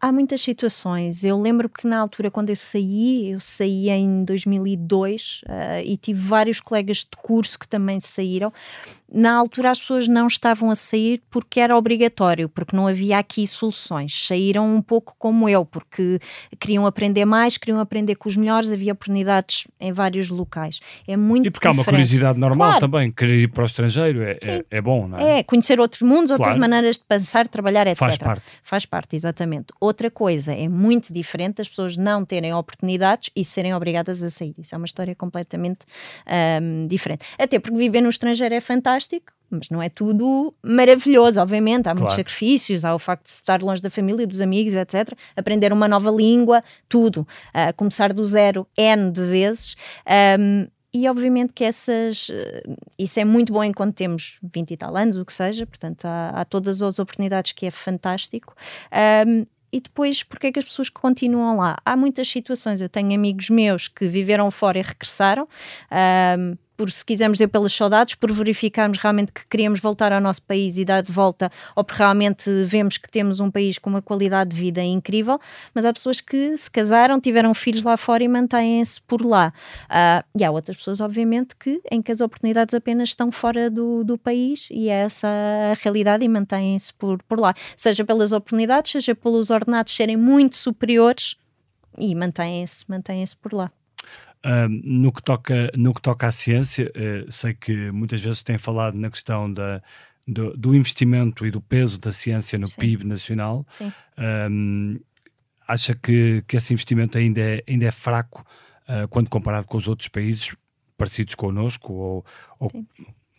S1: Há muitas situações. Eu lembro que na altura, quando eu saí, eu saí em 2002 uh, e tive vários colegas de curso que também saíram na altura as pessoas não estavam a sair porque era obrigatório, porque não havia aqui soluções. Saíram um pouco como eu, porque queriam aprender mais, queriam aprender com os melhores, havia oportunidades em vários locais. É muito
S2: E porque
S1: diferente.
S2: há uma curiosidade normal claro. também, querer ir para o estrangeiro é, é, é, bom, não é?
S1: É, conhecer outros mundos, outras claro. maneiras de pensar, trabalhar, etc.
S2: Faz parte.
S1: Faz parte, exatamente. Outra coisa, é muito diferente as pessoas não terem oportunidades e serem obrigadas a sair. Isso é uma história completamente um, diferente. Até porque viver no estrangeiro é fantástico mas não é tudo maravilhoso, obviamente. Há muitos sacrifícios, há o facto de estar longe da família, dos amigos, etc. Aprender uma nova língua, tudo. Uh, começar do zero N de vezes. Um, e obviamente que essas isso é muito bom enquanto temos 20 e tal anos, o que seja, portanto há, há todas as oportunidades que é fantástico. Um, e depois, porque é que as pessoas continuam lá? Há muitas situações. Eu tenho amigos meus que viveram fora e regressaram. Um, por se quisermos dizer pelas saudades, por verificarmos realmente que queríamos voltar ao nosso país e dar de volta, ou porque realmente vemos que temos um país com uma qualidade de vida incrível, mas há pessoas que se casaram, tiveram filhos lá fora e mantêm-se por lá. Uh, e há outras pessoas, obviamente, que em que as oportunidades apenas estão fora do, do país e é essa a realidade e mantêm-se por, por lá. Seja pelas oportunidades, seja pelos ordenados serem muito superiores e mantêm-se mantêm por lá.
S2: No, que toca, no que toca à ciência, uh, sei que muitas vezes tem falado na questão da, do, do, investimento e do peso da ciência no Sim. PIB nacional.
S1: Sim.
S2: acha que, que esse investimento ainda é, ainda é fraco uh, quando comparado com os outros países parecidos connosco ou, ou,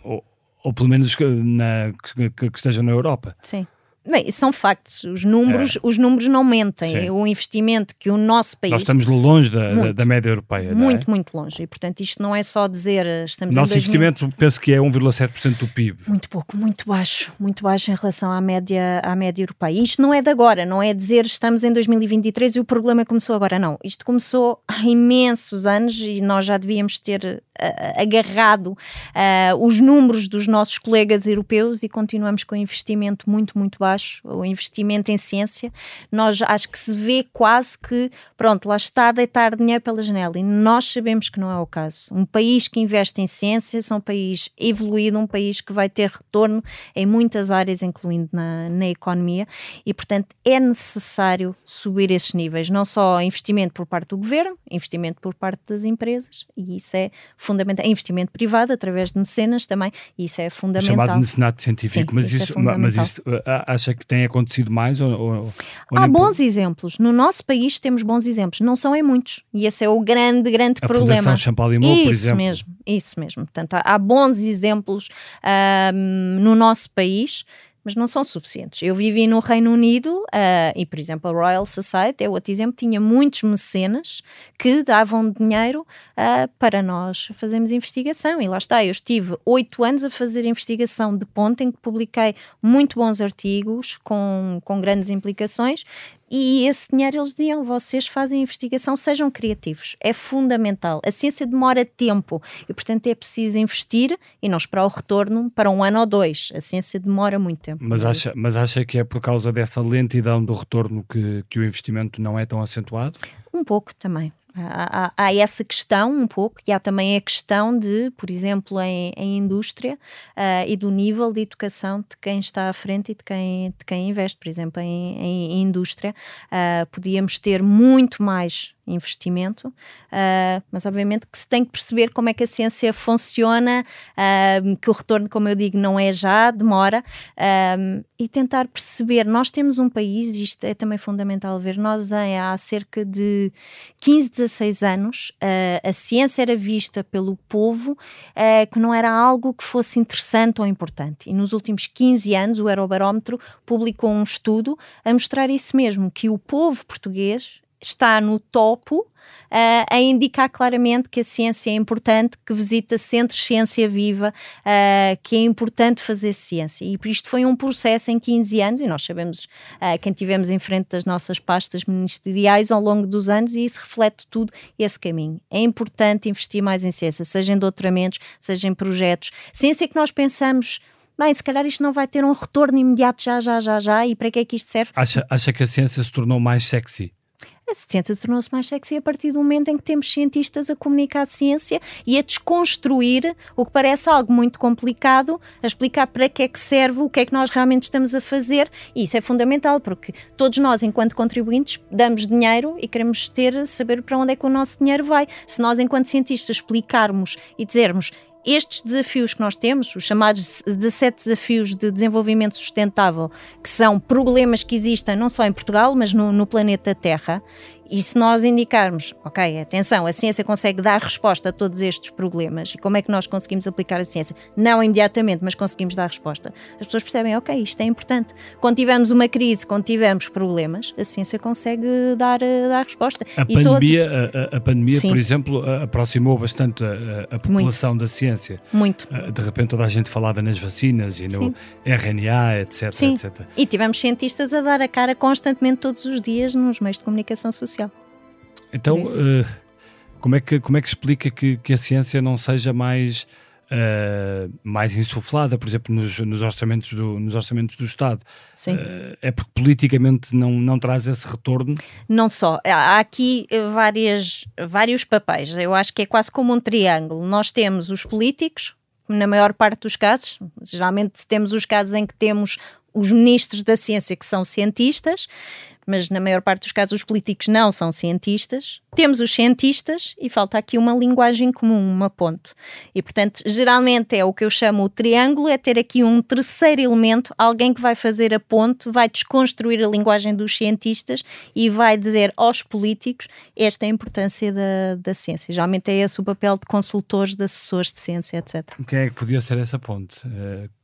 S2: ou, ou, pelo menos na, que, que estejam na Europa?
S1: Sim. Bem, são factos, os números, é. os números não mentem. Sim. O investimento que o nosso país.
S2: Nós estamos longe da, muito, da, média europeia.
S1: Muito,
S2: é?
S1: muito longe. E portanto, isto não é só dizer estamos
S2: Nosso investimento, penso que é 1,7% do PIB.
S1: Muito pouco, muito baixo, muito baixo em relação à média, à média europeia. E isto não é de agora, não é dizer estamos em 2023 e o problema começou agora, não. Isto começou há imensos anos e nós já devíamos ter agarrado uh, os números dos nossos colegas europeus e continuamos com investimento muito, muito baixo o investimento em ciência, nós acho que se vê quase que, pronto, lá está a deitar dinheiro pela janela e nós sabemos que não é o caso. Um país que investe em ciência é um país evoluído, um país que vai ter retorno em muitas áreas, incluindo na, na economia, e portanto é necessário subir esses níveis, não só investimento por parte do governo, investimento por parte das empresas, e isso é fundamental. Investimento privado através de mecenas também, e isso é fundamental.
S2: Chamado mecenato científico, Sim, mas, isso, é mas isso acha que tem acontecido mais? Ou, ou,
S1: Há bons por... exemplos. No nosso país temos bons exemplos. Não são em muitos. E esse é o grande, grande
S2: a
S1: problema.
S2: Fundação Champalimau,
S1: por
S2: exemplo.
S1: Isso mesmo, isso mesmo. Portanto, há, há bons exemplos no nosso país mas não são suficientes. Eu vivi no Reino Unido uh, e, por exemplo, a Royal Society é outro exemplo, tinha muitos mecenas que davam dinheiro uh, para nós fazermos investigação. E lá está, eu estive oito anos a fazer investigação de ponto em que publiquei muito bons artigos com, com grandes implicações e esse dinheiro eles diziam: vocês fazem investigação, sejam criativos. É fundamental. A ciência demora tempo e, portanto, é preciso investir e não esperar o retorno para um ano ou dois. A ciência demora muito tempo.
S2: Mas acha, mas acha que é por causa dessa lentidão do retorno que, que o investimento não é tão acentuado?
S1: Um pouco também. Há, há, essa questão um pouco, e há também a questão de, por exemplo, em, em indústria uh, e do nível de educação de quem está à frente e de quem, de quem investe. Por exemplo, em, em, em indústria, uh, podíamos ter muito mais investimento, uh, mas obviamente que se tem que perceber como é que a ciência funciona, uh, que o retorno, como eu digo, não é já, demora, uh, e tentar perceber. Nós temos um país, isto é também fundamental ver, nós há cerca de 15, 16 anos, a ciência era vista pelo povo que não era algo que fosse interessante ou importante. E nos últimos 15 anos, o Eurobarómetro publicou um estudo a mostrar isso mesmo, que o povo português está no topo Uh, a indicar claramente que a ciência é importante, que visita centros ciência viva, uh, que é importante fazer ciência. E isto foi um processo em 15 anos, e nós sabemos uh, quem tivemos em frente das nossas pastas ministeriais ao longo dos anos, e isso reflete tudo esse caminho. É importante investir mais em ciência, seja em doutoramentos, seja em projetos. Ciência que nós pensamos bem, se calhar isto não vai ter um retorno imediato já, já, já, já, e para que é que isto serve?
S2: Acha, acha que a ciência se tornou mais sexy?
S1: A ciência tornou-se mais sexy a partir do momento em que temos cientistas a comunicar a ciência e a desconstruir o que parece algo muito complicado, a explicar para que é que serve, o que é que nós realmente estamos a fazer, e isso é fundamental, porque todos nós, enquanto contribuintes, damos dinheiro e queremos ter, saber para onde é que o nosso dinheiro vai. Se nós, enquanto cientistas, explicarmos e dizermos estes desafios que nós temos, os chamados 17 desafios de desenvolvimento sustentável, que são problemas que existem não só em Portugal, mas no, no planeta Terra, e se nós indicarmos, ok, atenção, a ciência consegue dar resposta a todos estes problemas e como é que nós conseguimos aplicar a ciência? Não imediatamente, mas conseguimos dar resposta. As pessoas percebem, ok, isto é importante. Quando tivermos uma crise, quando tivermos problemas, a ciência consegue dar, dar resposta.
S2: A
S1: e
S2: pandemia, todo... a, a, pandemia por exemplo, aproximou bastante a, a população
S1: Muito.
S2: da ciência.
S1: Muito.
S2: De repente toda a gente falava nas vacinas e no Sim. RNA, etc,
S1: Sim.
S2: etc.
S1: E tivemos cientistas a dar a cara constantemente todos os dias nos meios de comunicação social.
S2: Então, uh, como, é que, como é que explica que, que a ciência não seja mais, uh, mais insuflada, por exemplo, nos, nos, orçamentos, do, nos orçamentos do Estado?
S1: Sim.
S2: Uh, é porque politicamente não, não traz esse retorno?
S1: Não só. Há aqui várias, vários papéis. Eu acho que é quase como um triângulo. Nós temos os políticos, na maior parte dos casos, geralmente temos os casos em que temos os ministros da ciência que são cientistas, mas na maior parte dos casos os políticos não são cientistas. Temos os cientistas e falta aqui uma linguagem comum, uma ponte. E portanto, geralmente é o que eu chamo o triângulo, é ter aqui um terceiro elemento, alguém que vai fazer a ponte, vai desconstruir a linguagem dos cientistas e vai dizer aos políticos esta é a importância da, da ciência. Geralmente é esse o papel de consultores, de assessores de ciência, etc.
S2: Quem é que podia ser essa ponte? Uh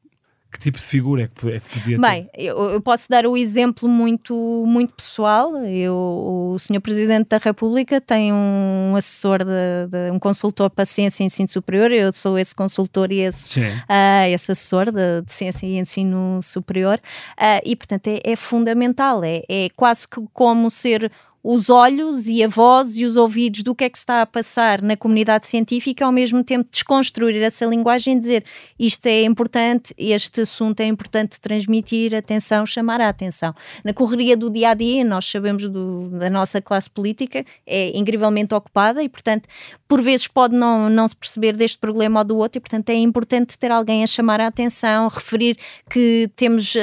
S2: que tipo de figura é que, é que podia ter?
S1: Bem, eu, eu, posso dar o exemplo muito, muito pessoal. Eu, o Sr. Presidente da República tem um assessor, de, de, um consultor para ciência e ensino superior. Eu sou esse consultor e esse, uh, esse assessor de, de, ciência e ensino superior. Uh, e, portanto, é, é fundamental. É, é quase que como ser os olhos e a voz e os ouvidos do que é que está a passar na comunidade científica, ao mesmo tempo desconstruir essa linguagem e dizer isto é importante, este assunto é importante transmitir atenção, chamar a atenção. Na correria do dia a dia, nós sabemos do, da nossa classe política, é incrivelmente ocupada e, portanto, por vezes pode não, não se perceber deste problema ou do outro, e, portanto, é importante ter alguém a chamar a atenção, referir que temos uh,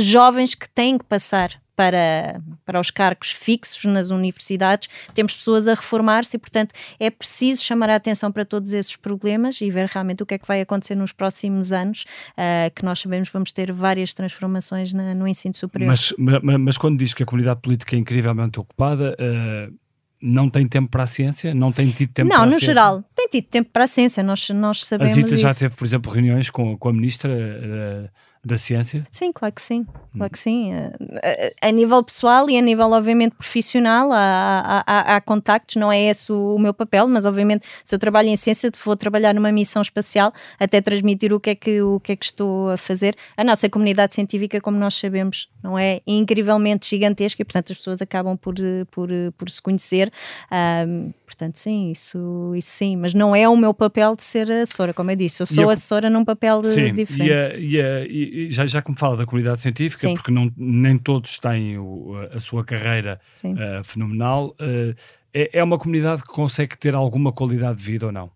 S1: jovens que têm que passar para, para os cargos fixos nas universidades, temos pessoas a reformar-se e, portanto, é preciso chamar a atenção para todos esses problemas e ver realmente o que é que vai acontecer nos próximos anos, uh, que nós sabemos vamos ter várias transformações na, no ensino superior.
S2: Mas, mas, mas, quando diz que a comunidade política é incrivelmente ocupada, uh, não tem tempo para a ciência? Não tem tido tempo
S1: não,
S2: para a
S1: ciência?
S2: Não,
S1: no geral, tem tido tempo para a ciência, nós, nós sabemos
S2: A Zita já teve, por exemplo, reuniões com, com a ministra... Uh, da ciência?
S1: Sim, claro que sim. Claro que sim. A, a, nível pessoal e a nível, obviamente, profissional, há, há, há, contactos, não é esse o, o, meu papel, mas obviamente, se eu trabalho em ciência, vou trabalhar numa missão espacial até transmitir o que é que, o que, é que estou a fazer. A nossa comunidade científica, como nós sabemos, não é incrivelmente gigantesca e, portanto, as pessoas acabam por, por, por se conhecer. Um, portanto, sim, isso, isso sim, mas não é o meu papel de ser assessora, como eu disse, eu sou a, assessora num papel sim, diferente.
S2: E, a, e, a, e já, já como fala da comunidade científica, sim. porque não, nem todos têm o, a sua carreira uh, fenomenal, uh, é, é uma comunidade que consegue ter alguma qualidade de vida ou não?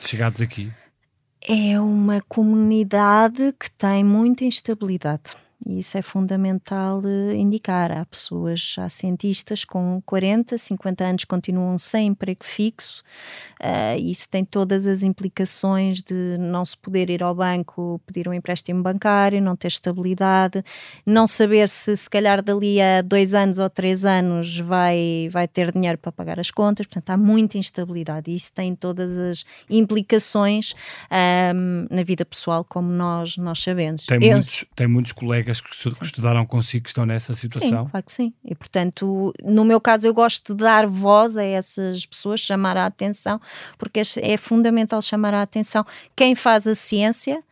S2: Chegados aqui?
S1: É uma comunidade que tem muita instabilidade. E isso é fundamental uh, indicar. Há pessoas, há cientistas com 40, 50 anos continuam sem emprego fixo. Uh, isso tem todas as implicações de não se poder ir ao banco pedir um empréstimo bancário, não ter estabilidade, não saber se se calhar dali a dois anos ou três anos vai, vai ter dinheiro para pagar as contas. Portanto, há muita instabilidade e isso tem todas as implicações um, na vida pessoal, como nós, nós sabemos.
S2: Tem, Eu, muitos, tem muitos colegas colegas que, que estudaram consigo que estão nessa situação?
S1: Sim, claro que sim. E portanto, no meu caso, eu gosto de dar voz a essas pessoas, chamar a atenção, porque é fundamental chamar a atenção quem faz a ciência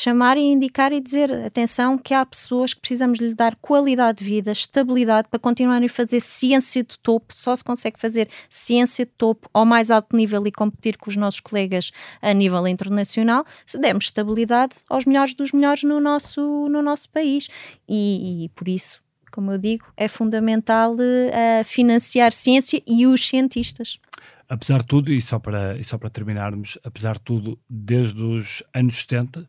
S1: chamar e indicar e dizer atenção que há pessoas que precisamos lhe dar qualidade de vida, estabilidade para continuarem a fazer ciência de topo, só se consegue fazer ciência de topo ao mais alto nível e competir com os nossos colegas a nível internacional, se dermos estabilidade aos melhores dos melhores no nosso, no nosso país e, e por isso como eu digo, é fundamental uh, financiar ciência e os cientistas.
S2: Apesar de tudo, e só para, e só para terminarmos, apesar de tudo, desde os anos 70,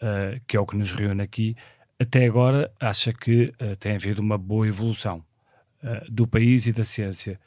S2: uh, que é o que nos reúne aqui, até agora acha que uh, tem havido uma boa evolução uh, do país e da ciência.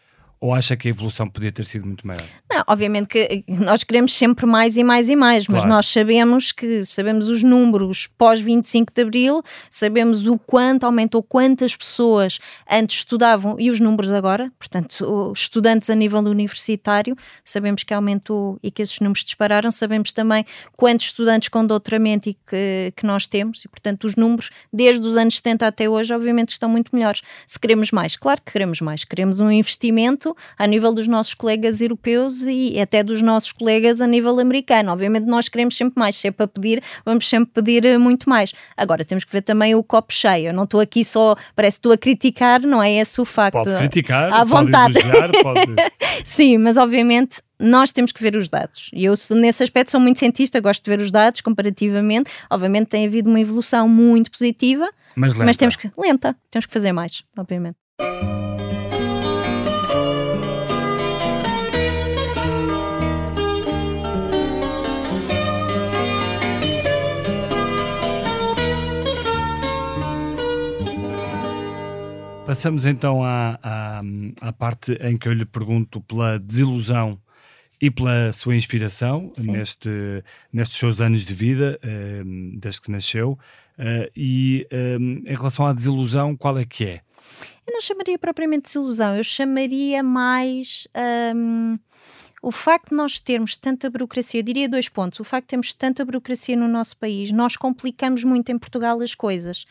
S2: Ou acha que a evolução podia ter sido muito maior?
S1: Não, obviamente que nós queremos sempre mais e mais e mais, mas nós sabemos que sabemos os números pós 25 de Abril, sabemos o quanto aumentou, quantas pessoas antes estudavam e os números agora, portanto, estudantes a nível universitário, sabemos que aumentou e que esses números dispararam, sabemos também quantos estudantes com doutoramento e que, que nós temos, e portanto, os números desde os anos 70 até hoje, obviamente, estão muito melhores. Se queremos mais, claro que queremos mais, queremos um investimento a nível dos nossos colegas europeus e até dos nossos colegas a nível americano. Obviamente nós queremos sempre mais, se é para pedir, vamos sempre pedir eh, muito mais. Agora temos que ver também o copo cheio. Eu não estou aqui só, parece que estou a criticar, não é esse o facto.
S2: Pode criticar,
S1: à vontade.
S2: Elogiar, pode...
S1: Sim, mas obviamente nós temos que ver os dados. E eu, nesse aspecto, sou muito cientista, gosto de ver os dados comparativamente. Obviamente, tem havido uma evolução muito positiva,
S2: mas, lenta.
S1: mas temos que lenta, temos que fazer mais, obviamente.
S2: Passamos então à, à, à, parte em que eu lhe pergunto pela desilusão e pela sua inspiração neste, nestes seus anos de vida, um, desde que nasceu. Uh, e um, em relação à desilusão, qual é que é?
S1: Eu não chamaria propriamente desilusão, eu chamaria mais. Um o facto de nós termos tanta burocracia, eu diria dois pontos. O facto de termos tanta burocracia no nosso país, nós complicamos muito em Portugal as coisas.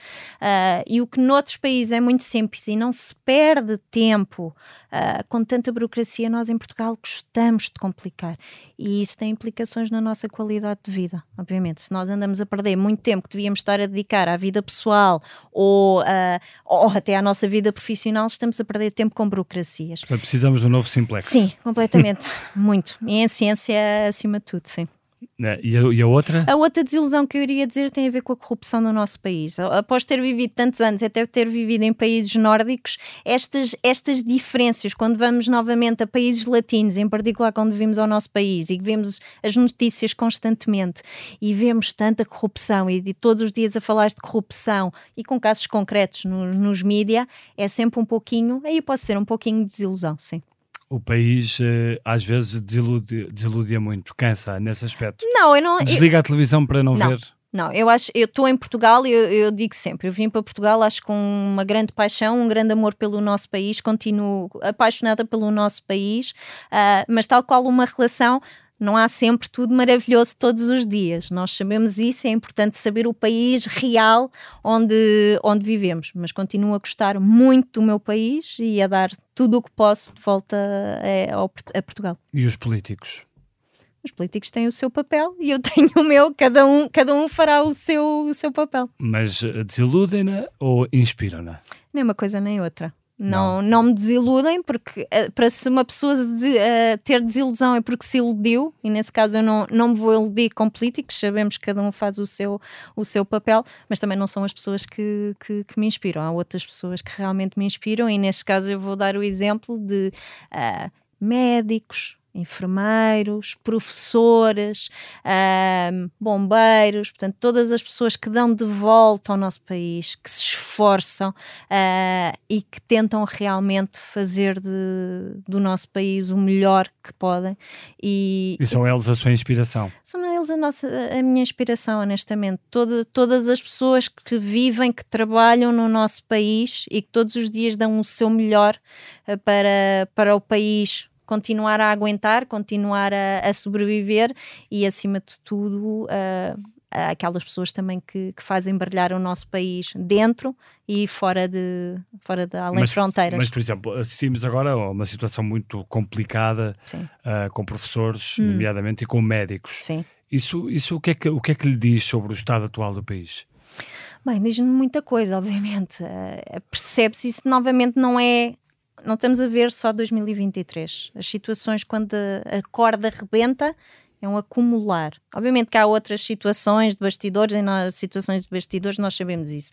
S1: Uh, e o que noutros países é muito simples e não se perde tempo uh, com tanta burocracia, nós em Portugal gostamos de complicar. E isso tem implicações na nossa qualidade de vida, obviamente. Se nós andamos a perder muito tempo que devíamos estar a dedicar à vida pessoal ou, uh, ou até à nossa vida profissional, estamos a perder tempo com burocracias.
S2: Portanto, precisamos de um novo simplex.
S1: Sim, completamente. Muito. E em ciência, acima de tudo, sim.
S2: E a, e a, outra?
S1: A outra desilusão que eu iria dizer tem a ver com a corrupção no nosso país. Após ter vivido tantos anos, até ter vivido em países nórdicos, estas, estas diferenças, quando vamos novamente a países latinos, em particular quando vimos ao nosso país e vemos as notícias constantemente e vemos tanta corrupção e, e todos os dias a falar de corrupção e com casos concretos no, nos mídia, é sempre um pouquinho, aí pode ser um pouquinho de desilusão, sim
S2: o país uh, às vezes desilude, desiludia muito, cansa nesse aspecto.
S1: Não, eu não.
S2: Desliga eu... a televisão para não, não, ver.
S1: Não, eu acho, eu estou em Portugal e eu, eu, digo sempre, eu vim para Portugal acho com uma grande paixão, um grande amor pelo nosso país, continuo apaixonada pelo nosso país, uh, mas tal qual uma relação não há sempre tudo maravilhoso todos os dias. Nós sabemos isso, é importante saber o país real onde, onde vivemos. Mas continuo a gostar muito do meu país e a dar tudo o que posso de volta a, a Portugal.
S2: E os políticos?
S1: Os políticos têm o seu papel e eu tenho o meu, cada um, cada um fará o seu, o seu papel.
S2: Mas eh, desiludem-na ou inspiram-na?
S1: Nem uma coisa nem outra. Não, não, não me desiludem, porque uh, para se uma pessoa de, uh, ter desilusão é porque se iludiu, e nesse caso eu não, não me vou iludir com políticos, sabemos que cada um faz o seu, o seu papel, mas também não são as pessoas que, que, que me inspiram. Há outras pessoas que realmente me inspiram, e neste caso eu vou dar o exemplo de uh, médicos, enfermeiros, professores, bombeiros, portanto, todas as pessoas que dão de volta ao nosso país, que se esforçam uh, e que tentam realmente fazer de, do nosso país o melhor que podem.
S2: E, e são eles a sua inspiração?
S1: São eles a, nossa, a minha inspiração, honestamente. Toda, todas as pessoas que vivem, que trabalham no nosso país e que todos os dias dão o seu melhor uh, para, para o país continuar a aguentar, continuar a, a sobreviver e, acima de tudo, uh, aquelas pessoas também que, que, fazem brilhar o nosso país dentro e fora de, fora de além
S2: mas,
S1: de fronteiras.
S2: Mas, por exemplo, assistimos agora a uma situação muito complicada uh, com professores, hum. nomeadamente, e com médicos.
S1: Sim.
S2: Isso, isso o, que é que, o que é que lhe diz sobre o estado atual do país?
S1: Bem, diz-me muita coisa, obviamente. Uh, Percebe-se isso novamente não é não estamos a ver só 2023. As situações quando a corda rebenta é um acumular. Obviamente que há outras situações de bastidores, em situações de bastidores, nós sabemos isso.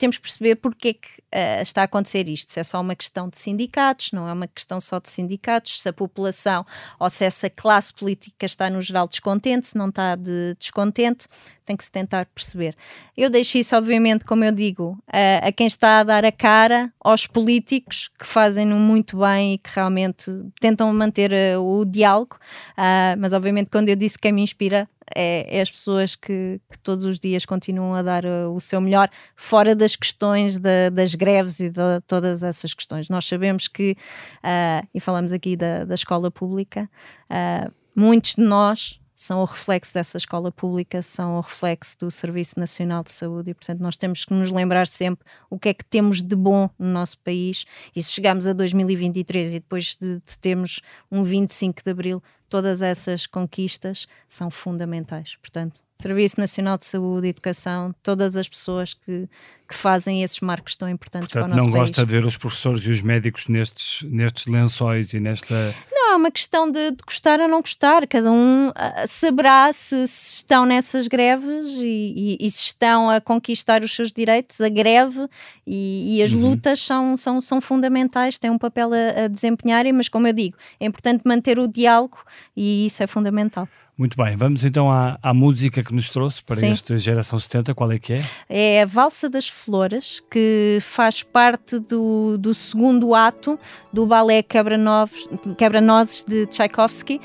S1: Temos que perceber porque é que uh, está a acontecer isto. Se é só uma questão de sindicatos, não é uma questão só de sindicatos, se a população ou se essa classe política está no geral descontente, se não está de descontente, tem que se tentar perceber. Eu deixo isso, obviamente, como eu digo, a, a quem está a dar a cara, aos políticos que fazem-no muito bem e que realmente tentam manter uh, o diálogo, uh, mas obviamente quando eu disse quem me inspira, é, é, as pessoas que, que, todos os dias continuam a dar uh, o seu melhor, fora das questões das greves e de todas essas questões. Nós sabemos que, uh, e falamos aqui da, da escola pública, uh, muitos de nós são o reflexo dessa escola pública, são o reflexo do Serviço Nacional de Saúde e, portanto, nós temos que nos lembrar sempre o que é que temos de bom no nosso país e se chegamos a 2023 e depois de, de termos um 25 de Abril, todas essas conquistas são fundamentais. Portanto, Serviço Nacional de Saúde, Educação, todas as pessoas que, que fazem esses marcos tão importantes
S2: Portanto,
S1: para o nosso
S2: não
S1: país.
S2: gosta de ver os professores e os médicos nestes, nestes lençóis e nesta...
S1: Não, é uma questão de, de gostar ou não gostar. Cada um uh, saberá se, se, estão nessas greves e, e, e, se estão a conquistar os seus direitos. A greve e, e as uhum. lutas são, são, são fundamentais, têm um papel a, a desempenharem, mas como eu digo, é importante manter o diálogo e isso é fundamental.
S2: Muito bem, vamos então à, à música que nos trouxe para Sim. esta geração 70, qual é que é?
S1: É a Valsa das Flores, que faz parte do, do segundo ato do balé Quebra-Nozes Quebra de Tchaikovsky uh,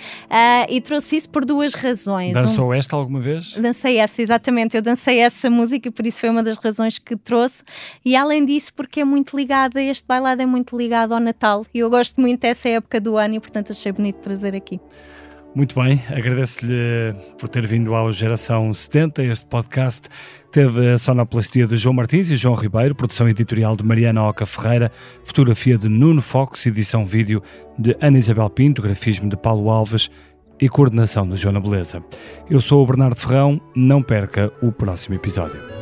S1: e trouxe isso por duas razões.
S2: Dançou um, esta alguma vez?
S1: Dancei essa, exatamente, eu dancei essa música e por isso foi uma das razões que trouxe e além disso porque é muito ligada, este bailado é muito ligado ao Natal e eu gosto muito dessa época do ano e portanto achei bonito trazer aqui.
S2: Muito bem, agradeço-lhe por ter vindo ao Geração 70. Este podcast teve a sonoplastia de João Martins e João Ribeiro, produção editorial de Mariana Oca Ferreira, fotografia de Nuno Fox, edição vídeo de Ana Isabel Pinto, grafismo de Paulo Alves e coordenação de Joana Beleza. Eu sou o Bernardo Ferrão, não perca o próximo episódio.